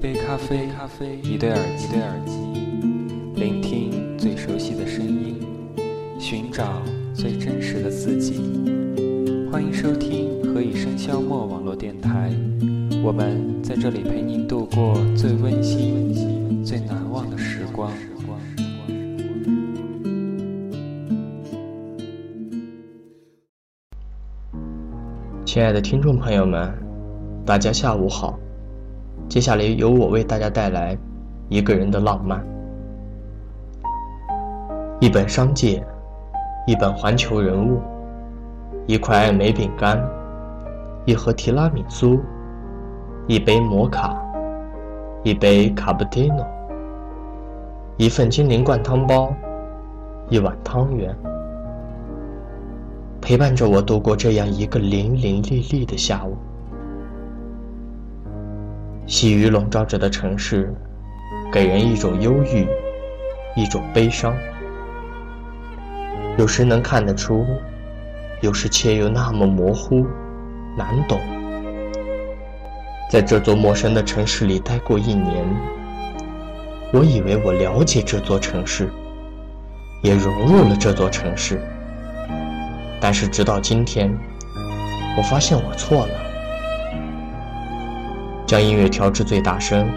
一杯咖啡，咖啡，一对耳机，一对耳机，聆听最熟悉的声音，寻找最真实的自己。欢迎收听《何以笙箫默》网络电台，我们在这里陪您度过最温馨、最难忘的时光。亲爱的听众朋友们，大家下午好。接下来由我为大家带来一个人的浪漫。一本商界，一本环球人物，一块爱美饼干，一盒提拉米苏，一杯摩卡，一杯卡布奇诺，一份精灵灌汤包，一碗汤圆。陪伴着我度过这样一个淋淋沥沥的下午。细雨笼罩着的城市，给人一种忧郁，一种悲伤。有时能看得出，有时却又那么模糊，难懂。在这座陌生的城市里待过一年，我以为我了解这座城市，也融入了这座城市。但是直到今天，我发现我错了。将音乐调至最大声，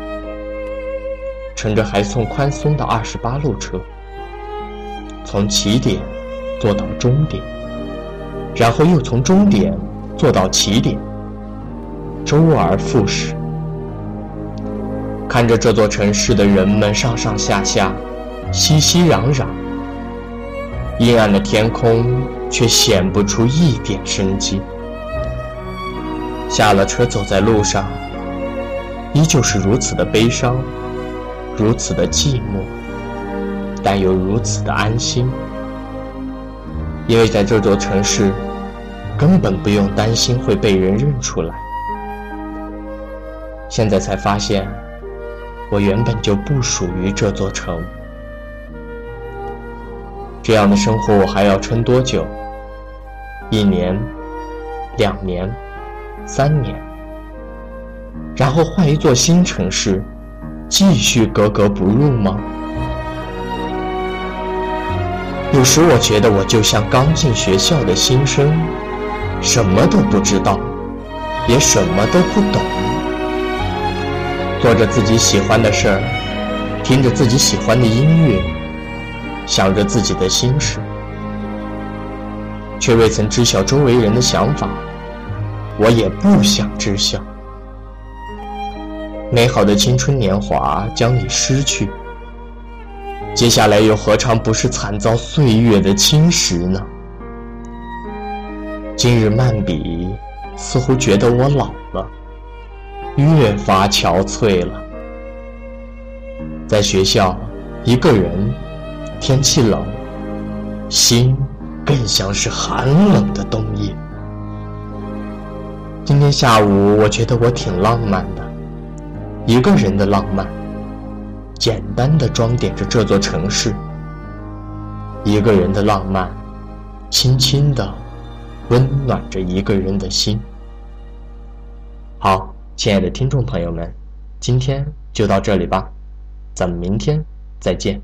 乘着还算宽松的二十八路车，从起点坐到终点，然后又从终点坐到起点，周而复始。看着这座城市的人们上上下下，熙熙攘攘，阴暗的天空。却显不出一点生机。下了车，走在路上，依旧是如此的悲伤，如此的寂寞，但又如此的安心。因为在这座城市，根本不用担心会被人认出来。现在才发现，我原本就不属于这座城。这样的生活，我还要撑多久？一年，两年，三年，然后换一座新城市，继续格格不入吗？有时我觉得我就像刚进学校的新生，什么都不知道，也什么都不懂，做着自己喜欢的事儿，听着自己喜欢的音乐，想着自己的心事。却未曾知晓周围人的想法，我也不想知晓。美好的青春年华将你失去，接下来又何尝不是惨遭岁月的侵蚀呢？今日漫笔似乎觉得我老了，越发憔悴了。在学校，一个人，天气冷，心。更像是寒冷的冬夜。今天下午，我觉得我挺浪漫的，一个人的浪漫，简单的装点着这座城市。一个人的浪漫，轻轻的温暖着一个人的心。好，亲爱的听众朋友们，今天就到这里吧，咱们明天再见。